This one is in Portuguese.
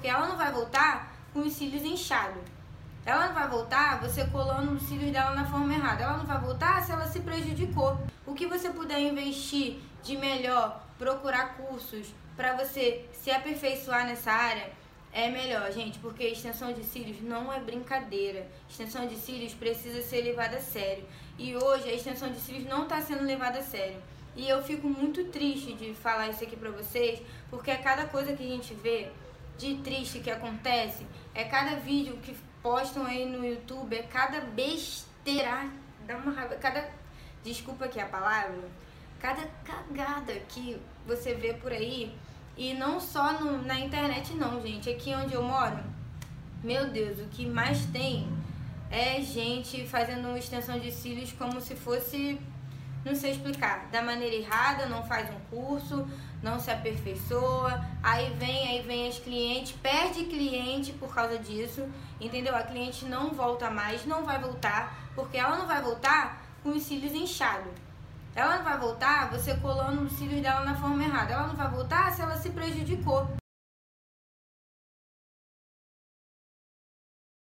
porque ela não vai voltar com os cílios inchados. Ela não vai voltar você colando os cílios dela na forma errada. Ela não vai voltar se ela se prejudicou. O que você puder investir de melhor, procurar cursos para você se aperfeiçoar nessa área, é melhor, gente, porque extensão de cílios não é brincadeira. Extensão de cílios precisa ser levada a sério. E hoje a extensão de cílios não está sendo levada a sério. E eu fico muito triste de falar isso aqui pra vocês, porque é cada coisa que a gente vê de triste que acontece, é cada vídeo que postam aí no YouTube, é cada besteira, dá uma raiva, cada, desculpa aqui a palavra, cada cagada que você vê por aí, e não só no, na internet não, gente, aqui onde eu moro, meu Deus, o que mais tem é gente fazendo extensão de cílios como se fosse não sei explicar, da maneira errada, não faz um curso, não se aperfeiçoa, aí vem, aí vem as clientes, perde cliente por causa disso, entendeu? A cliente não volta mais, não vai voltar, porque ela não vai voltar com os cílios inchados. Ela não vai voltar você colando os cílios dela na forma errada. Ela não vai voltar se ela se prejudicou.